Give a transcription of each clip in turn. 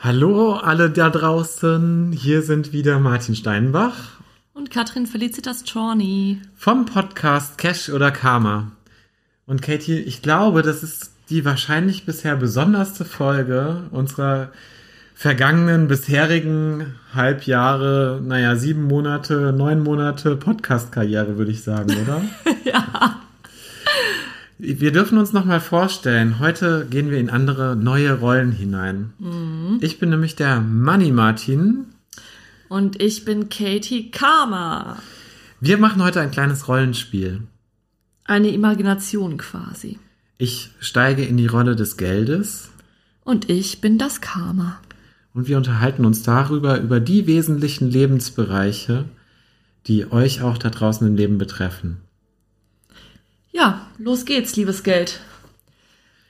Hallo alle da draußen, hier sind wieder Martin Steinbach Und Katrin Felicitas Chorny. vom Podcast Cash oder Karma. Und Katie, ich glaube, das ist die wahrscheinlich bisher besonderste Folge unserer vergangenen bisherigen Halbjahre, naja, sieben Monate, neun Monate Podcast-Karriere, würde ich sagen, oder? Ja. Wir dürfen uns nochmal vorstellen, heute gehen wir in andere neue Rollen hinein. Ich bin nämlich der Money Martin. Und ich bin Katie Karma. Wir machen heute ein kleines Rollenspiel. Eine Imagination quasi. Ich steige in die Rolle des Geldes Und ich bin das Karma. und wir unterhalten uns darüber, über die wesentlichen Lebensbereiche, die euch auch da draußen im Leben betreffen. Ja, los geht's, liebes Geld.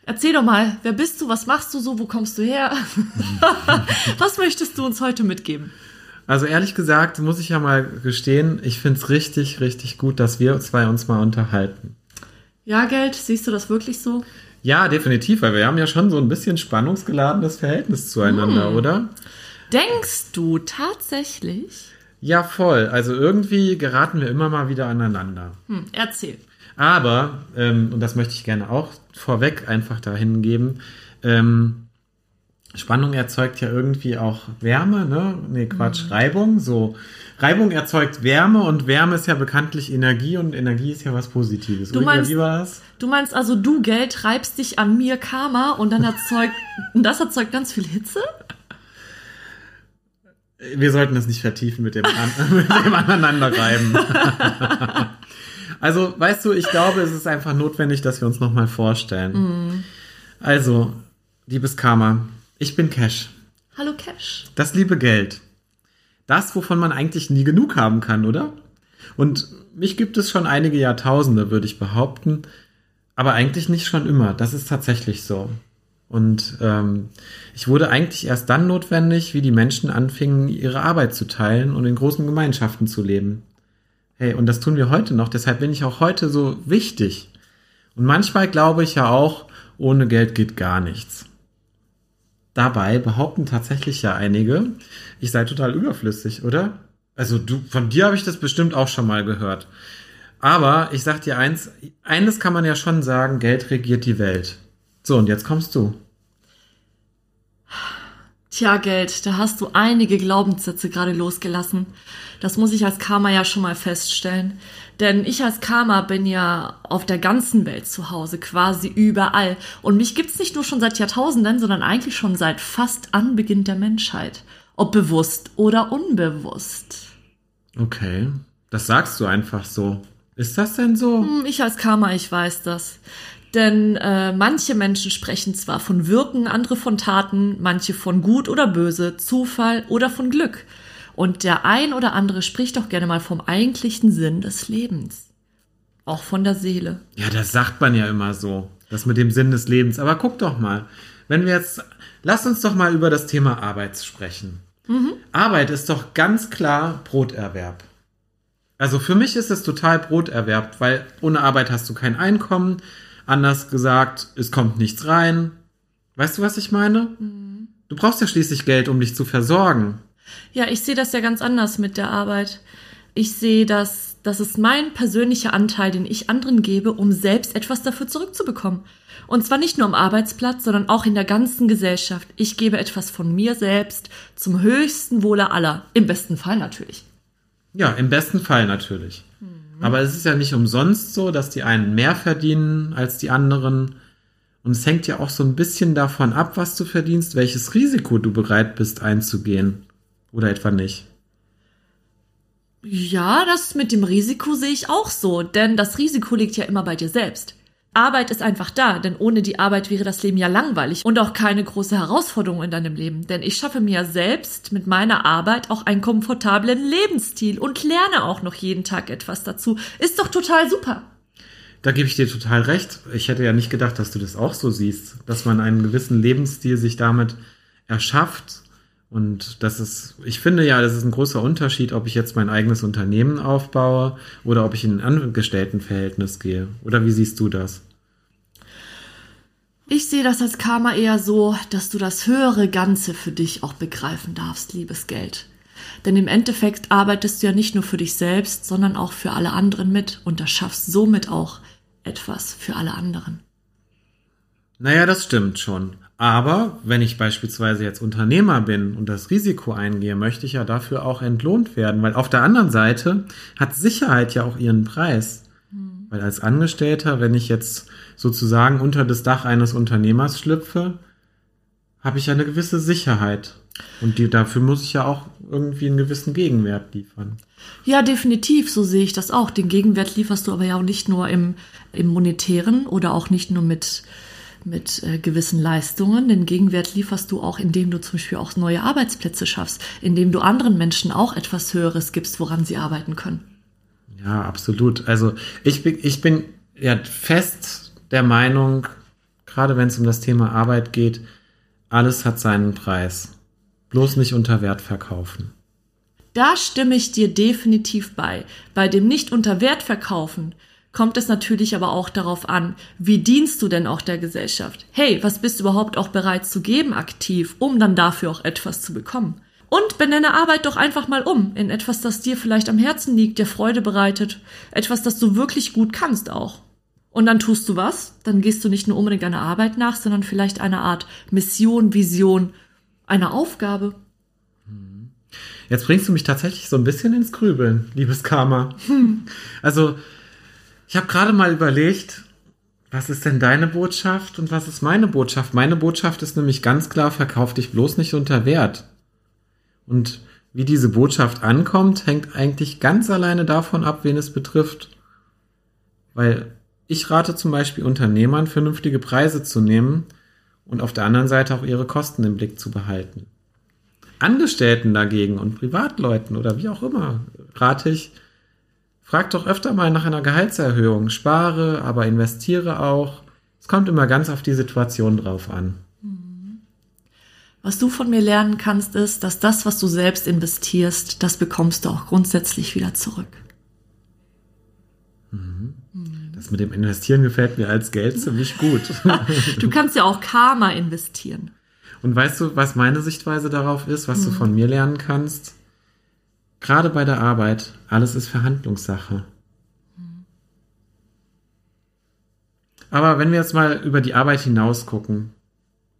Erzähl doch mal, wer bist du, was machst du so, wo kommst du her? was möchtest du uns heute mitgeben? Also ehrlich gesagt, muss ich ja mal gestehen, ich finde es richtig, richtig gut, dass wir zwei uns mal unterhalten. Ja, Geld, siehst du das wirklich so? Ja, definitiv, weil wir haben ja schon so ein bisschen spannungsgeladenes Verhältnis zueinander, oder? Denkst du tatsächlich? Ja, voll. Also irgendwie geraten wir immer mal wieder aneinander. Hm, erzähl. Aber, ähm, und das möchte ich gerne auch vorweg einfach dahin geben, ähm, Spannung erzeugt ja irgendwie auch Wärme, ne? Nee, Quatsch, Mhm. Reibung. So, Reibung erzeugt Wärme und Wärme ist ja bekanntlich Energie und Energie ist ja was Positives. Du meinst- das? Du meinst also, du Geld reibst dich an mir Karma und dann erzeugt, und das erzeugt ganz viel Hitze? Wir sollten es nicht vertiefen mit dem, an mit dem Aneinanderreiben. also, weißt du, ich glaube, es ist einfach notwendig, dass wir uns nochmal vorstellen. Also, liebes Karma, ich bin Cash. Hallo Cash. Das liebe Geld. Das, wovon man eigentlich nie genug haben kann, oder? Und mich gibt es schon einige Jahrtausende, würde ich behaupten. Aber eigentlich nicht schon immer. Das ist tatsächlich so. Und ähm, ich wurde eigentlich erst dann notwendig, wie die Menschen anfingen, ihre Arbeit zu teilen und in großen Gemeinschaften zu leben. Hey, und das tun wir heute noch. Deshalb bin ich auch heute so wichtig. Und manchmal glaube ich ja auch, ohne Geld geht gar nichts. Dabei behaupten tatsächlich ja einige, ich sei total überflüssig, oder? Also du, von dir habe ich das bestimmt auch schon mal gehört. Aber ich sag dir eins, eines kann man ja schon sagen, Geld regiert die Welt. So, und jetzt kommst du. Tja, Geld, da hast du einige Glaubenssätze gerade losgelassen. Das muss ich als Karma ja schon mal feststellen. Denn ich als Karma bin ja auf der ganzen Welt zu Hause, quasi überall. Und mich gibt's nicht nur schon seit Jahrtausenden, sondern eigentlich schon seit fast Anbeginn der Menschheit. Ob bewusst oder unbewusst. Okay, das sagst du einfach so. Ist das denn so? Hm, Ich als Karma, ich weiß das. Denn äh, manche Menschen sprechen zwar von Wirken, andere von Taten, manche von Gut oder Böse, Zufall oder von Glück. Und der ein oder andere spricht auch gerne mal vom eigentlichen Sinn des Lebens. Auch von der Seele. Ja, das sagt man ja immer so. Das mit dem Sinn des Lebens. Aber guck doch mal. Wenn wir jetzt, lass uns doch mal über das Thema Arbeit sprechen. Arbeit ist doch ganz klar Broterwerb. Also für mich ist es total Broterwerb, weil ohne Arbeit hast du kein Einkommen. Anders gesagt, es kommt nichts rein. Weißt du, was ich meine? Du brauchst ja schließlich Geld, um dich zu versorgen. Ja, ich sehe das ja ganz anders mit der Arbeit. Ich sehe das, das ist mein persönlicher Anteil, den ich anderen gebe, um selbst etwas dafür zurückzubekommen. Und zwar nicht nur am Arbeitsplatz, sondern auch in der ganzen Gesellschaft. Ich gebe etwas von mir selbst zum höchsten Wohle aller. Im besten Fall natürlich. Ja, im besten Fall natürlich. Aber es ist ja nicht umsonst so, dass die einen mehr verdienen als die anderen. Und es hängt ja auch so ein bisschen davon ab, was du verdienst, welches Risiko du bereit bist einzugehen. Oder etwa nicht. Ja, das mit dem Risiko sehe ich auch so, denn das Risiko liegt ja immer bei dir selbst. Arbeit ist einfach da, denn ohne die Arbeit wäre das Leben ja langweilig und auch keine große Herausforderung in deinem Leben. Denn ich schaffe mir selbst mit meiner Arbeit auch einen komfortablen Lebensstil und lerne auch noch jeden Tag etwas dazu. Ist doch total super. Da gebe ich dir total recht. Ich hätte ja nicht gedacht, dass du das auch so siehst, dass man einen gewissen Lebensstil sich damit erschafft. Und das ist, ich finde ja, das ist ein großer Unterschied, ob ich jetzt mein eigenes Unternehmen aufbaue oder ob ich in ein Angestelltenverhältnis gehe. Oder wie siehst du das? Ich sehe das als Karma eher so, dass du das höhere Ganze für dich auch begreifen darfst, liebes Geld. Denn im Endeffekt arbeitest du ja nicht nur für dich selbst, sondern auch für alle anderen mit und erschaffst somit auch etwas für alle anderen. Naja, das stimmt schon. Aber wenn ich beispielsweise jetzt Unternehmer bin und das Risiko eingehe, möchte ich ja dafür auch entlohnt werden, weil auf der anderen Seite hat Sicherheit ja auch ihren Preis. Hm. Weil als Angestellter, wenn ich jetzt sozusagen unter das Dach eines Unternehmers schlüpfe, habe ich ja eine gewisse Sicherheit. Und die, dafür muss ich ja auch irgendwie einen gewissen Gegenwert liefern. Ja, definitiv, so sehe ich das auch. Den Gegenwert lieferst du aber ja auch nicht nur im, im monetären oder auch nicht nur mit, mit äh, gewissen Leistungen. Den Gegenwert lieferst du auch, indem du zum Beispiel auch neue Arbeitsplätze schaffst, indem du anderen Menschen auch etwas Höheres gibst, woran sie arbeiten können. Ja, absolut. Also ich bin, ich bin ja fest der Meinung, gerade wenn es um das Thema Arbeit geht, alles hat seinen Preis. Bloß nicht unter Wert verkaufen. Da stimme ich dir definitiv bei. Bei dem nicht unter Wert verkaufen kommt es natürlich aber auch darauf an, wie dienst du denn auch der Gesellschaft? Hey, was bist du überhaupt auch bereit zu geben aktiv, um dann dafür auch etwas zu bekommen? Und benenne Arbeit doch einfach mal um in etwas, das dir vielleicht am Herzen liegt, dir Freude bereitet, etwas, das du wirklich gut kannst auch. Und dann tust du was, dann gehst du nicht nur unbedingt einer Arbeit nach, sondern vielleicht einer Art Mission, Vision, einer Aufgabe. Jetzt bringst du mich tatsächlich so ein bisschen ins Grübeln, liebes Karma. Hm. Also, ich habe gerade mal überlegt, was ist denn deine Botschaft und was ist meine Botschaft? Meine Botschaft ist nämlich ganz klar, verkauf dich bloß nicht unter Wert. Und wie diese Botschaft ankommt, hängt eigentlich ganz alleine davon ab, wen es betrifft. Weil ich rate zum Beispiel Unternehmern, vernünftige Preise zu nehmen und auf der anderen Seite auch ihre Kosten im Blick zu behalten. Angestellten dagegen und Privatleuten oder wie auch immer rate ich, frag doch öfter mal nach einer Gehaltserhöhung. Spare, aber investiere auch. Es kommt immer ganz auf die Situation drauf an. Was du von mir lernen kannst, ist, dass das, was du selbst investierst, das bekommst du auch grundsätzlich wieder zurück. Mhm. Das mit dem Investieren gefällt mir als Geld ziemlich gut. du kannst ja auch Karma investieren. Und weißt du, was meine Sichtweise darauf ist, was mhm. du von mir lernen kannst? Gerade bei der Arbeit, alles ist Verhandlungssache. Aber wenn wir jetzt mal über die Arbeit hinaus gucken,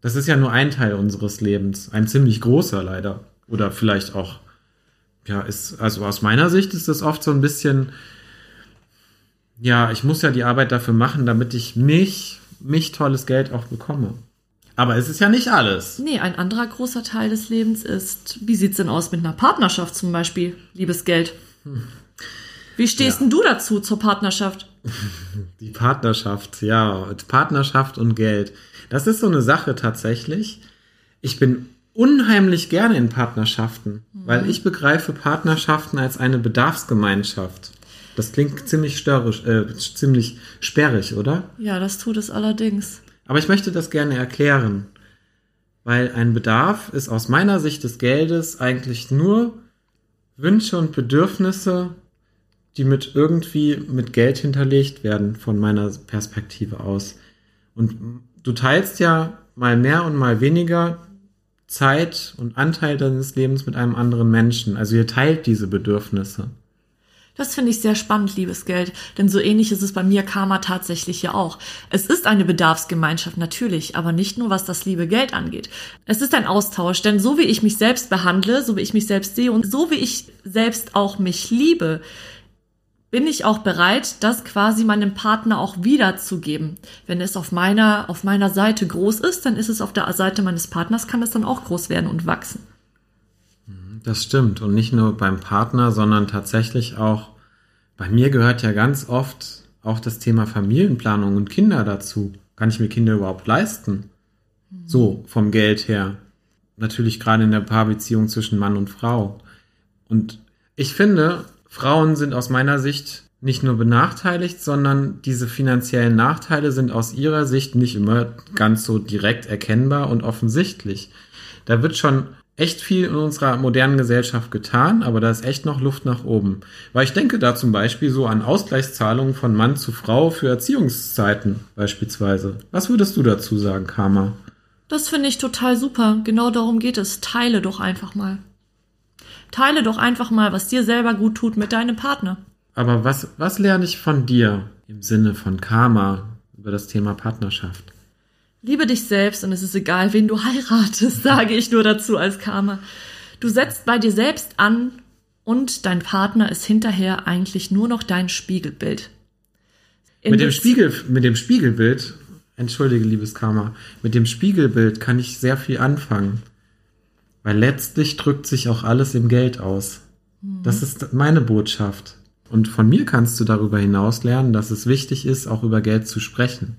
das ist ja nur ein Teil unseres Lebens, ein ziemlich großer leider. Oder vielleicht auch, ja, ist, also aus meiner Sicht ist das oft so ein bisschen, ja, ich muss ja die Arbeit dafür machen, damit ich mich, mich tolles Geld auch bekomme. Aber es ist ja nicht alles. Nee, ein anderer großer Teil des Lebens ist, wie sieht's denn aus mit einer Partnerschaft zum Beispiel, liebes Geld? Wie stehst ja. denn du dazu zur Partnerschaft? Die Partnerschaft, ja, Partnerschaft und Geld. Das ist so eine Sache tatsächlich. Ich bin unheimlich gerne in Partnerschaften, mhm. weil ich begreife Partnerschaften als eine Bedarfsgemeinschaft. Das klingt ziemlich störrisch, äh, ziemlich sperrig, oder? Ja, das tut es allerdings. Aber ich möchte das gerne erklären, weil ein Bedarf ist aus meiner Sicht des Geldes eigentlich nur Wünsche und Bedürfnisse, die mit irgendwie mit Geld hinterlegt werden von meiner Perspektive aus. Und du teilst ja mal mehr und mal weniger Zeit und Anteil deines Lebens mit einem anderen Menschen. Also ihr teilt diese Bedürfnisse. Das finde ich sehr spannend, liebes Geld, denn so ähnlich ist es bei mir Karma tatsächlich ja auch. Es ist eine Bedarfsgemeinschaft natürlich, aber nicht nur was das liebe Geld angeht. Es ist ein Austausch, denn so wie ich mich selbst behandle, so wie ich mich selbst sehe und so wie ich selbst auch mich liebe, bin ich auch bereit, das quasi meinem Partner auch wiederzugeben. Wenn es auf meiner, auf meiner Seite groß ist, dann ist es auf der Seite meines Partners, kann es dann auch groß werden und wachsen. Das stimmt. Und nicht nur beim Partner, sondern tatsächlich auch, bei mir gehört ja ganz oft auch das Thema Familienplanung und Kinder dazu. Kann ich mir Kinder überhaupt leisten? So, vom Geld her. Natürlich gerade in der Paarbeziehung zwischen Mann und Frau. Und ich finde, Frauen sind aus meiner Sicht nicht nur benachteiligt, sondern diese finanziellen Nachteile sind aus ihrer Sicht nicht immer ganz so direkt erkennbar und offensichtlich. Da wird schon echt viel in unserer modernen Gesellschaft getan, aber da ist echt noch Luft nach oben. Weil ich denke da zum Beispiel so an Ausgleichszahlungen von Mann zu Frau für Erziehungszeiten beispielsweise. Was würdest du dazu sagen, Karma? Das finde ich total super. Genau darum geht es. Teile doch einfach mal. Teile doch einfach mal, was dir selber gut tut mit deinem Partner. Aber was, was lerne ich von dir im Sinne von Karma über das Thema Partnerschaft? Liebe dich selbst und es ist egal, wen du heiratest, sage ich nur dazu als Karma. Du setzt bei dir selbst an und dein Partner ist hinterher eigentlich nur noch dein Spiegelbild. In Mit dem, Spiegel, mit dem Spiegelbild, entschuldige, liebes Karma, mit dem Spiegelbild kann ich sehr viel anfangen. Weil letztlich drückt sich auch alles im Geld aus. Das ist meine Botschaft. Und von mir kannst du darüber hinaus lernen, dass es wichtig ist, auch über Geld zu sprechen.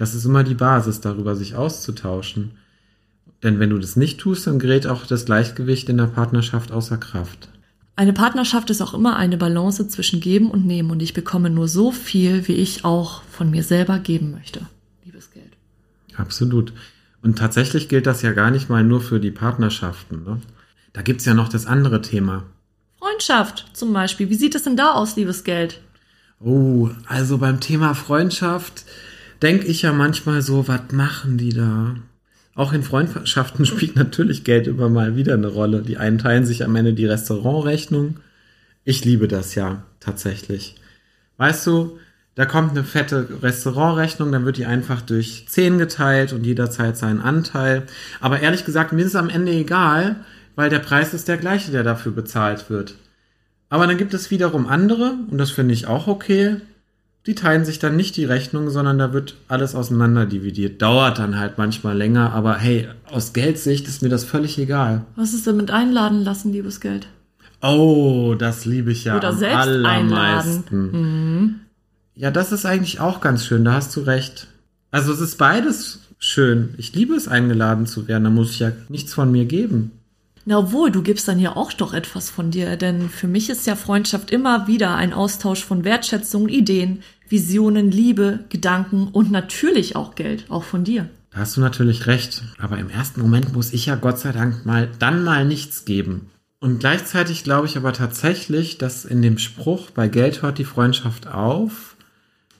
Das ist immer die Basis, darüber sich auszutauschen. Denn wenn du das nicht tust, dann gerät auch das Gleichgewicht in der Partnerschaft außer Kraft. Eine Partnerschaft ist auch immer eine Balance zwischen Geben und Nehmen und ich bekomme nur so viel, wie ich auch von mir selber geben möchte. Liebes Geld. Absolut. Und tatsächlich gilt das ja gar nicht mal nur für die Partnerschaften. Ne? Da gibt's ja noch das andere Thema. Freundschaft zum Beispiel. Wie sieht es denn da aus, liebes Geld? Oh, also beim Thema Freundschaft denke ich ja manchmal so, was machen die da? Auch in Freundschaften spielt natürlich Geld immer mal wieder eine Rolle. Die einen teilen sich am Ende die Restaurantrechnung. Ich liebe das ja tatsächlich. Weißt du, da kommt eine fette Restaurantrechnung, dann wird die einfach durch 10 geteilt und jeder zahlt seinen Anteil. Aber ehrlich gesagt, mir ist es am Ende egal, weil der Preis ist der gleiche, der dafür bezahlt wird. Aber dann gibt es wiederum andere, und das finde ich auch okay, die teilen sich dann nicht die Rechnung, sondern da wird alles auseinander dividiert. Dauert dann halt manchmal länger, aber hey, aus Geldsicht ist mir das völlig egal. Was ist denn mit einladen lassen, liebes Geld? Oh, das liebe ich ja Oder am selbst allermeisten. Ja, das ist eigentlich auch ganz schön, da hast du recht. Also es ist beides schön. Ich liebe es, eingeladen zu werden, da muss ich ja nichts von mir geben. Na, obwohl, du gibst dann ja auch doch etwas von dir, denn für mich ist ja Freundschaft immer wieder ein Austausch von Wertschätzung, Ideen, Visionen, Liebe, Gedanken und natürlich auch Geld, auch von dir. Da hast du natürlich recht. Aber im ersten Moment muss ich ja Gott sei Dank mal dann mal nichts geben. Und gleichzeitig glaube ich aber tatsächlich, dass in dem Spruch bei Geld hört die Freundschaft auf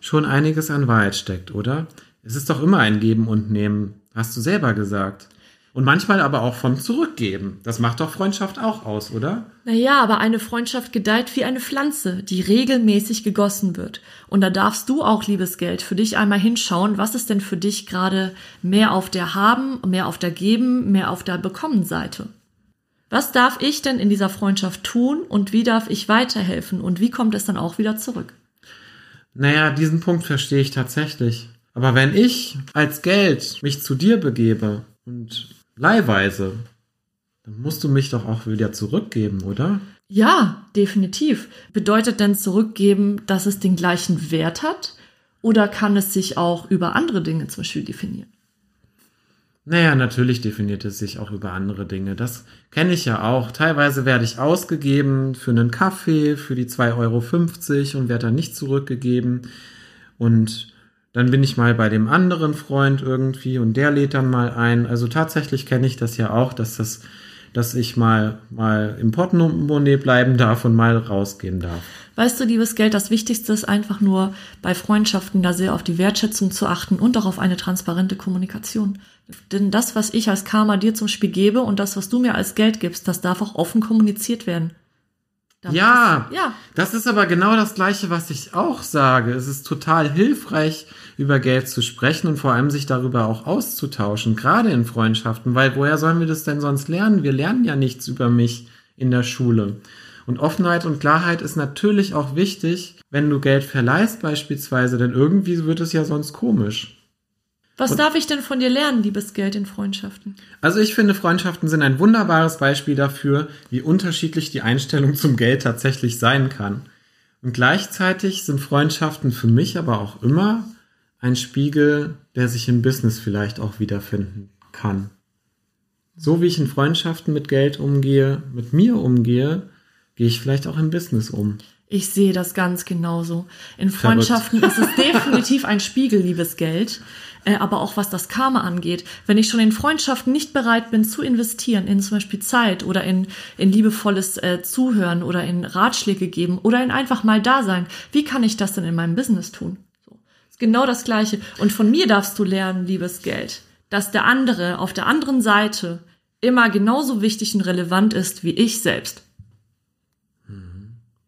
schon einiges an Wahrheit steckt, oder? Es ist doch immer ein Geben und Nehmen, hast du selber gesagt. Und manchmal aber auch vom Zurückgeben. Das macht doch Freundschaft auch aus, oder? Naja, aber eine Freundschaft gedeiht wie eine Pflanze, die regelmäßig gegossen wird. Und da darfst du auch, liebes Geld, für dich einmal hinschauen, was ist denn für dich gerade mehr auf der Haben, mehr auf der Geben, mehr auf der Bekommen-Seite. Was darf ich denn in dieser Freundschaft tun und wie darf ich weiterhelfen und wie kommt es dann auch wieder zurück? Naja, diesen Punkt verstehe ich tatsächlich. Aber wenn ich als Geld mich zu dir begebe und leihweise, dann musst du mich doch auch wieder zurückgeben, oder? Ja, definitiv. Bedeutet denn zurückgeben, dass es den gleichen Wert hat? Oder kann es sich auch über andere Dinge zum Beispiel definieren? Naja, natürlich definiert es sich auch über andere Dinge. Das kenne ich ja auch. Teilweise werde ich ausgegeben für einen Kaffee, für die 2,50 Euro und werde dann nicht zurückgegeben. Und dann bin ich mal bei dem anderen Freund irgendwie und der lädt dann mal ein. Also tatsächlich kenne ich das ja auch, dass das, dass ich mal, mal im Portemonnaie bleiben darf und mal rausgehen darf. Weißt du, liebes Geld, das Wichtigste ist einfach nur bei Freundschaften da sehr auf die Wertschätzung zu achten und auch auf eine transparente Kommunikation. Denn das, was ich als Karma dir zum Spiel gebe und das, was du mir als Geld gibst, das darf auch offen kommuniziert werden. Damit Ja, es- ja. das ist aber genau das Gleiche, was ich auch sage. Es ist total hilfreich, über Geld zu sprechen und vor allem sich darüber auch auszutauschen, gerade in Freundschaften, weil woher sollen wir das denn sonst lernen? Wir lernen ja nichts über mich in der Schule. Und Offenheit und Klarheit ist natürlich auch wichtig, wenn du Geld verleihst beispielsweise, denn irgendwie wird es ja sonst komisch. Was darf ich denn von dir lernen, liebes Geld in Freundschaften? Also ich finde, Freundschaften sind ein wunderbares Beispiel dafür, wie unterschiedlich die Einstellung zum Geld tatsächlich sein kann. Und gleichzeitig sind Freundschaften für mich aber auch immer ein Spiegel, der sich im Business vielleicht auch wiederfinden kann. So wie ich in Freundschaften mit Geld umgehe, mit mir umgehe, gehe ich vielleicht auch im Business um. Ich sehe das ganz genauso. In Freundschaften ist es definitiv ein Spiegel, liebes Geld. Äh, aber auch was das Karma angeht. Wenn ich schon in Freundschaften nicht bereit bin zu investieren, in zum Beispiel Zeit oder in, in liebevolles äh, Zuhören oder in Ratschläge geben oder in einfach mal da sein, wie kann ich das denn in meinem Business tun? Genau das Gleiche. Und von mir darfst du lernen, liebes Geld, dass der andere auf der anderen Seite immer genauso wichtig und relevant ist wie ich selbst.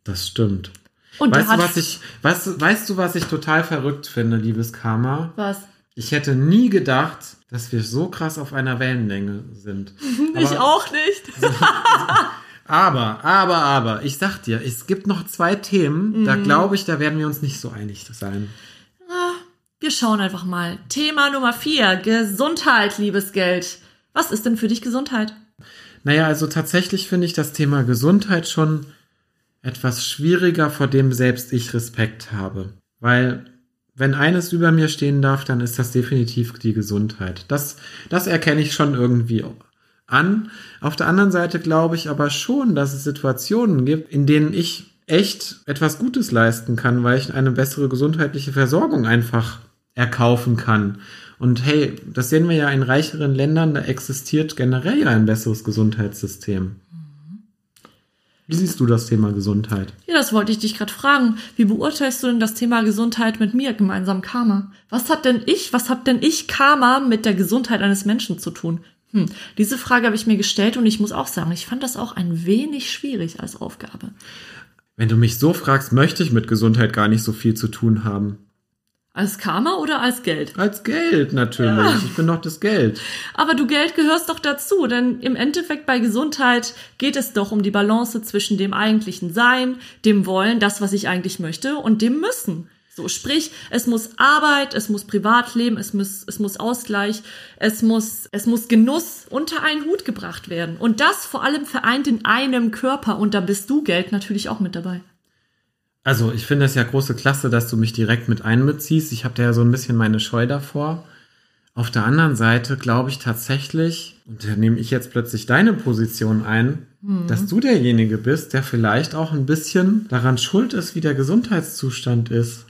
Das stimmt. Und weißt du, was ich, weißt, weißt du, was ich total verrückt finde, liebes Karma? Was? Ich hätte nie gedacht, dass wir so krass auf einer Wellenlänge sind. Ich Aber- auch nicht. Aber, aber, aber, ich sag dir, es gibt noch zwei Themen, da Mhm. glaube ich, da werden wir uns nicht so einig sein. Wir schauen einfach mal. Thema Nummer vier. Gesundheit, liebes Geld. Was ist denn für dich Gesundheit? Naja, also tatsächlich finde ich das Thema Gesundheit schon etwas schwieriger, vor dem selbst ich Respekt habe. Weil, wenn eines über mir stehen darf, dann ist das definitiv die Gesundheit. Das, das erkenne ich schon irgendwie an. Auf der anderen Seite glaube ich aber schon, dass es Situationen gibt, in denen ich echt etwas Gutes leisten kann, weil ich eine bessere gesundheitliche Versorgung einfach erkaufen kann. Und hey, das sehen wir ja in reicheren Ländern, da existiert generell ja ein besseres Gesundheitssystem. Wie siehst du das Thema Gesundheit? Ja, das wollte ich dich gerade fragen. Wie beurteilst du denn das Thema Gesundheit mit mir, gemeinsam Karma? Was hat denn ich, was hat denn ich Karma mit der Gesundheit eines Menschen zu tun? Hm, diese Frage habe ich mir gestellt und ich muss auch sagen, ich fand das auch ein wenig schwierig als Aufgabe. Wenn du mich so fragst, möchte ich mit Gesundheit gar nicht so viel zu tun haben. Als Karma oder als Geld? Als Geld natürlich. Ich bin doch das Geld. Aber du Geld gehörst doch dazu, denn im Endeffekt bei Gesundheit geht es doch um die Balance zwischen dem eigentlichen Sein, dem Wollen, das, was ich eigentlich möchte, und dem Müssen. So, sprich, es muss Arbeit, es muss Privatleben, es muss, es muss Ausgleich, es muss, es muss Genuss unter einen Hut gebracht werden. Und das vor allem vereint in einem Körper. Und da bist du Geld natürlich auch mit dabei. Also, ich finde es ja große Klasse, dass du mich direkt mit einbeziehst. Ich habe da ja so ein bisschen meine Scheu davor. Auf der anderen Seite glaube ich tatsächlich, und da nehme ich jetzt plötzlich deine Position ein, dass du derjenige bist, der vielleicht auch ein bisschen daran schuld ist, wie der Gesundheitszustand ist.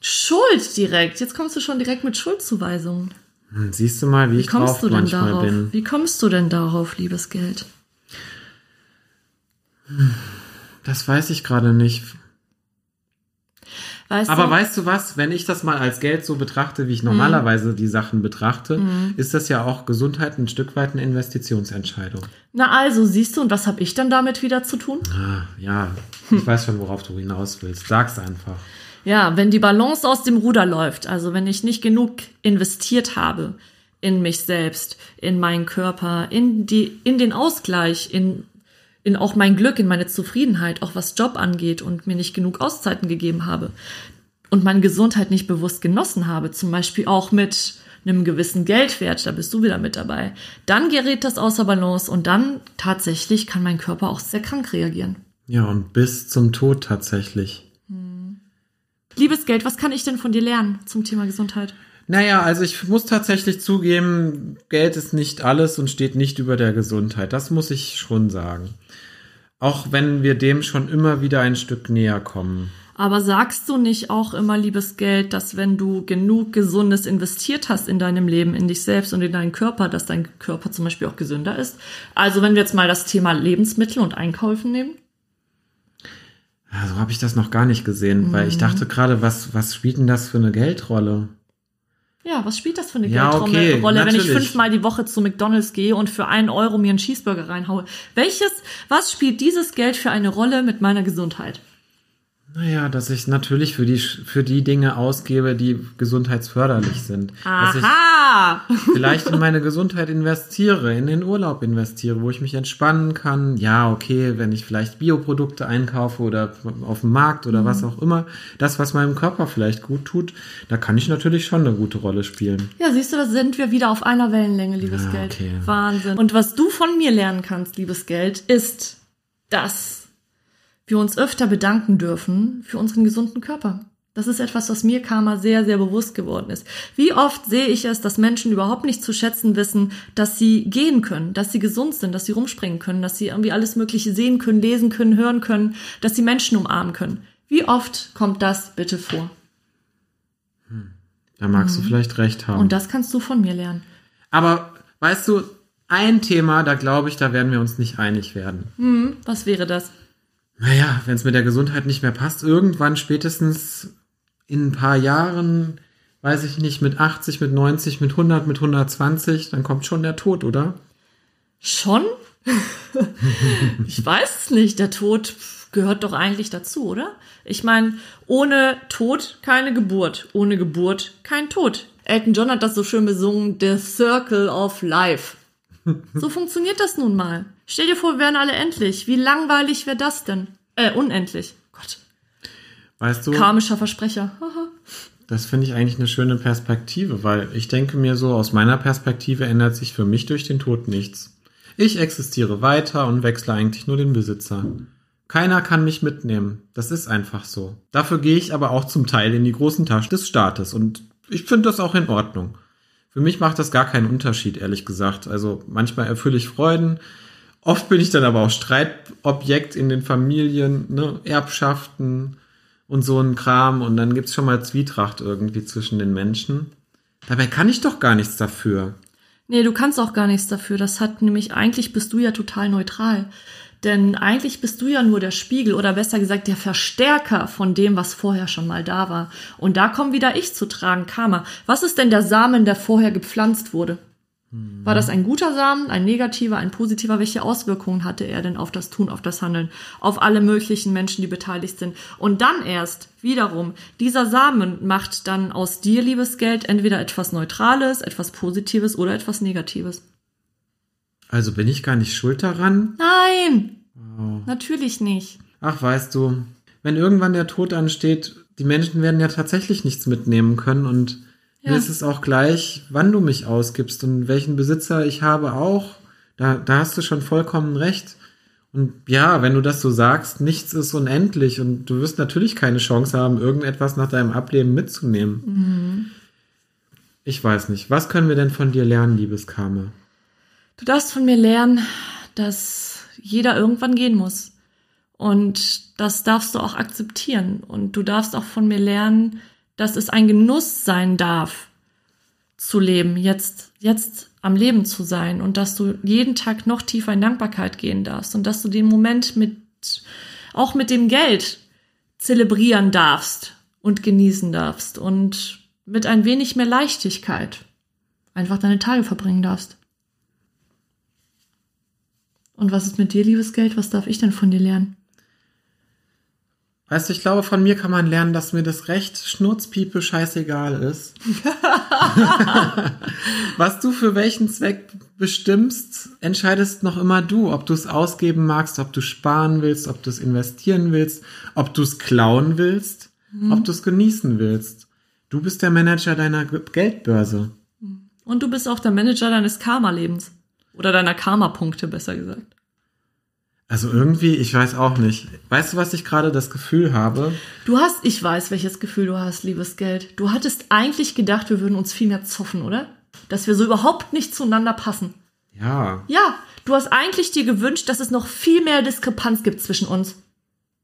Schuld direkt. Jetzt kommst du schon direkt mit Schuldzuweisungen. Hm, Siehst du mal, wie, Wie ich drauf kommst du denn manchmal darauf? bin. Wie kommst du denn darauf, liebes Geld? Das weiß ich gerade nicht. Weißt Aber du, weißt du was, wenn ich das mal als Geld so betrachte, wie ich normalerweise die Sachen betrachte, ist das ja auch Gesundheit ein Stück weit eine Investitionsentscheidung. na also, siehst du, und was habe ich dann damit wieder zu tun? Ah, ja, ich weiß schon, worauf du hinaus willst. Sag's einfach. Ja, wenn die Balance aus dem Ruder läuft, also wenn ich nicht genug investiert habe in mich selbst, in meinen Körper, in die, in den Ausgleich, in, in auch mein Glück, in meine Zufriedenheit, auch was Job angeht und mir nicht genug Auszeiten gegeben habe und meine Gesundheit nicht bewusst genossen habe, zum Beispiel auch mit einem gewissen Geldwert, da bist du wieder mit dabei, dann gerät das außer Balance und dann tatsächlich kann mein Körper auch sehr krank reagieren. Ja, und bis zum Tod tatsächlich. Liebes Geld, was kann ich denn von dir lernen zum Thema Gesundheit? Naja, also ich muss tatsächlich zugeben, Geld ist nicht alles und steht nicht über der Gesundheit. Das muss ich schon sagen. Auch wenn wir dem schon immer wieder ein Stück näher kommen. Aber sagst du nicht auch immer, liebes Geld, dass wenn du genug Gesundes investiert hast in deinem Leben, in dich selbst und in deinen Körper, dass dein Körper zum Beispiel auch gesünder ist? Also wenn wir jetzt mal das Thema Lebensmittel und Einkaufen nehmen. Ja, so habe ich das noch gar nicht gesehen, weil ich dachte gerade, was, was spielt denn das für eine Geldrolle? Ja, was spielt das für eine Ja, okay, Rolle, wenn ich natürlich. fünfmal die Woche zu McDonalds gehe und für einen Euro mir einen Cheeseburger reinhaue? Welches, was spielt dieses Geld für eine Rolle mit meiner Gesundheit? Naja, dass ich natürlich für die, für die Dinge ausgebe, die gesundheitsförderlich sind. Dass ich Aha! vielleicht in meine Gesundheit investiere, in den Urlaub investiere, wo ich mich entspannen kann. Ja, okay, wenn ich vielleicht Bioprodukte einkaufe oder auf dem Markt oder was auch immer, das, was meinem Körper vielleicht gut tut, da kann ich natürlich schon eine gute Rolle spielen. Ja, siehst du, da sind wir wieder auf einer Wellenlänge, liebes Ja, Geld. okay. Wahnsinn. Und was du von mir lernen kannst, liebes Geld, ist, dass wir uns öfter bedanken dürfen für unseren gesunden Körper. Das ist etwas, was mir Karma sehr, sehr bewusst geworden ist. Wie oft sehe ich es, dass Menschen überhaupt nicht zu schätzen wissen, dass sie gehen können, dass sie gesund sind, dass sie rumspringen können, dass sie irgendwie alles Mögliche sehen können, lesen können, hören können, dass sie Menschen umarmen können. Wie oft kommt das bitte vor? Da magst du vielleicht recht haben. Mhm. Und das kannst du von mir lernen. Aber weißt du, ein Thema, da glaube ich, da werden wir uns nicht einig werden. Hm, was wäre das? Naja, wenn es mit der Gesundheit nicht mehr passt, irgendwann spätestens in ein paar Jahren, weiß ich nicht, mit 80, mit 90, mit 100, mit 120, dann kommt schon der Tod, oder? Schon? ich weiß es nicht. Der Tod gehört doch eigentlich dazu, oder? Ich meine, ohne Tod keine Geburt, ohne Geburt kein Tod. Elton John hat das so schön besungen, The Circle of Life. So funktioniert das nun mal. Stell dir vor, wir wären alle endlich. Wie langweilig wäre das denn? Äh, unendlich. Gott. Weißt du, Karmischer Versprecher. Das finde ich eigentlich eine schöne Perspektive, weil ich denke mir so, aus meiner Perspektive ändert sich für mich durch den Tod nichts. Ich existiere weiter und wechsle eigentlich nur den Besitzer. Keiner kann mich mitnehmen. Das ist einfach so. Dafür gehe ich aber auch zum Teil in die großen Taschen des Staates und ich finde das auch in Ordnung. Für mich macht das gar keinen Unterschied, ehrlich gesagt. Also manchmal erfülle ich Freuden. Oft bin ich dann aber auch Streitobjekt in den Familien, ne? Erbschaften und so ein Kram. Und dann gibt's schon mal Zwietracht irgendwie zwischen den Menschen. Dabei kann ich doch gar nichts dafür. Nee, du kannst auch gar nichts dafür. Das hat nämlich, eigentlich bist du ja total neutral. Denn eigentlich bist du ja nur der Spiegel oder besser gesagt der Verstärker von dem, was vorher schon mal da war. Und da kommt wieder ich zu tragen, Karma. Was ist denn der Samen, der vorher gepflanzt wurde? War das ein guter Samen, ein negativer, ein positiver? Welche Auswirkungen hatte er denn auf das Tun, auf das Handeln, auf alle möglichen Menschen, die beteiligt sind? Und dann erst, wiederum, dieser Samen macht dann aus dir, liebes Geld, entweder etwas Neutrales, etwas Positives oder etwas Negatives. Also bin ich gar nicht schuld daran? Nein! Natürlich nicht. Ach, weißt du, wenn irgendwann der Tod ansteht, die Menschen werden ja tatsächlich nichts mitnehmen können und Ja. mir ist es auch gleich, wann du mich ausgibst und welchen Besitzer ich habe auch. Da, da hast du schon vollkommen recht. Und ja, wenn du das so sagst, nichts ist unendlich und du wirst natürlich keine Chance haben, irgendetwas nach deinem Ableben mitzunehmen. Ich weiß nicht. Was können wir denn von dir lernen, liebes Karma? Du darfst von mir lernen, dass jeder irgendwann gehen muss. Und das darfst du auch akzeptieren. Und du darfst auch von mir lernen, dass es ein Genuss sein darf, zu leben, jetzt, jetzt am Leben zu sein und dass du jeden Tag noch tiefer in Dankbarkeit gehen darfst und dass du den Moment mit, auch mit dem Geld zelebrieren darfst und genießen darfst und mit ein wenig mehr Leichtigkeit einfach deine Tage verbringen darfst. Und was ist mit dir, liebes Geld? Was darf ich denn von dir lernen? Weißt du, ich glaube, von mir kann man lernen, dass mir das Recht Schnurzpiepe scheißegal ist. Was du für welchen Zweck bestimmst, entscheidest noch immer du. Ob du es ausgeben magst, ob du sparen willst, ob du es investieren willst, ob du es klauen willst, ob du es genießen willst. Du bist der Manager deiner Ge- Geldbörse. Und du bist auch der Manager deines Karma-Lebens. Oder deiner Karma-Punkte, besser gesagt. Also irgendwie, ich weiß auch nicht. Weißt du, was ich gerade das Gefühl habe? Du hast, ich weiß, welches Gefühl du hast, liebes Geld. Du hattest eigentlich gedacht, wir würden uns viel mehr zoffen, oder? Dass wir so überhaupt nicht zueinander passen. Ja. Ja, du hast eigentlich dir gewünscht, dass es noch viel mehr Diskrepanz gibt zwischen uns.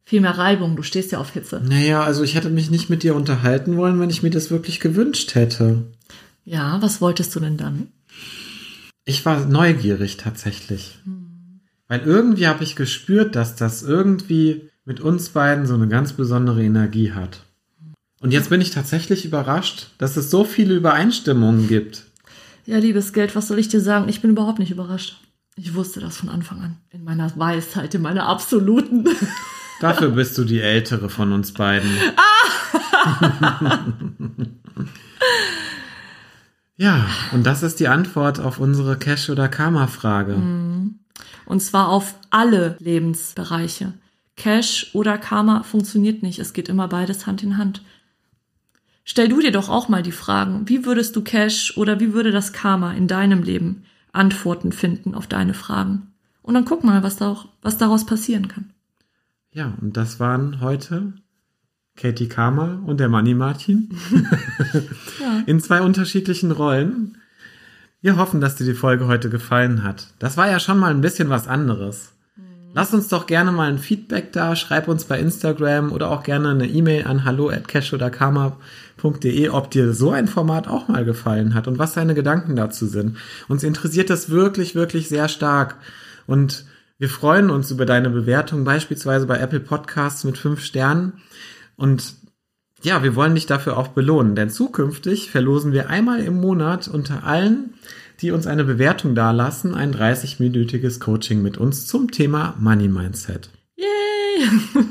Viel mehr Reibung, du stehst ja auf Hitze. Naja, also ich hätte mich nicht mit dir unterhalten wollen, wenn ich mir das wirklich gewünscht hätte. Ja, was wolltest du denn dann? Ich war neugierig tatsächlich. Weil irgendwie habe ich gespürt, dass das irgendwie mit uns beiden so eine ganz besondere Energie hat. Und jetzt bin ich tatsächlich überrascht, dass es so viele Übereinstimmungen gibt. Ja, liebes Geld, was soll ich dir sagen? Ich bin überhaupt nicht überrascht. Ich wusste das von Anfang an. In meiner Weisheit, in meiner absoluten. Dafür bist du die ältere von uns beiden. ja, und das ist die Antwort auf unsere Cash- oder Karma-Frage. Und zwar auf alle Lebensbereiche. Cash oder Karma funktioniert nicht. Es geht immer beides Hand in Hand. Stell du dir doch auch mal die Fragen, wie würdest du Cash oder wie würde das Karma in deinem Leben Antworten finden auf deine Fragen? Und dann guck mal, was, da auch, was daraus passieren kann. Ja, und das waren heute Katie Kramer und der Manni Martin Ja. in zwei unterschiedlichen Rollen. Wir hoffen, dass dir die Folge heute gefallen hat. Das war ja schon mal ein bisschen was anderes. Lass uns doch gerne mal ein Feedback da, schreib uns bei Instagram oder auch gerne eine E-Mail an hallo at cashoderkarma.de, ob dir so ein Format auch mal gefallen hat und was deine Gedanken dazu sind. Uns interessiert das wirklich, wirklich sehr stark. Und wir freuen uns über deine Bewertung, beispielsweise bei Apple Podcasts mit fünf Sternen. Und ja, wir wollen dich dafür auch belohnen, denn zukünftig verlosen wir einmal im Monat unter allen, die uns eine Bewertung dalassen, ein 30-minütiges Coaching mit uns zum Thema Money Mindset. Yay!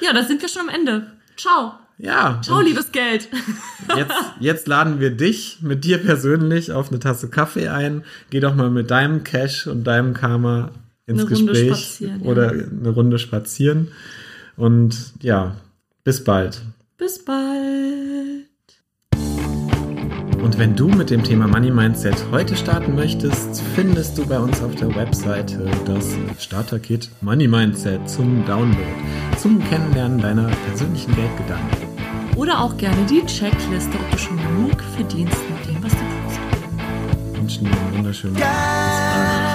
ja, da sind wir schon am Ende. Ciao. Ja, Ciao, liebes Geld. jetzt, jetzt laden wir dich mit dir persönlich auf eine Tasse Kaffee ein. Geh doch mal mit deinem Cash und deinem Karma ins Eine Runde Gespräch spazieren, ja. oder eine Runde spazieren. Und ja, bis bald. Bis bald. Und wenn du mit dem Thema Money Mindset heute starten möchtest, findest du bei uns auf der Webseite das Starter-Kit Money Mindset zum Download, zum Kennenlernen deiner persönlichen Geldgedanken. Oder auch gerne die Checkliste, ob du schon genug verdienst mit dem, was du tust. Ich wünsche dir einen wunderschönen Tag. Bis bald.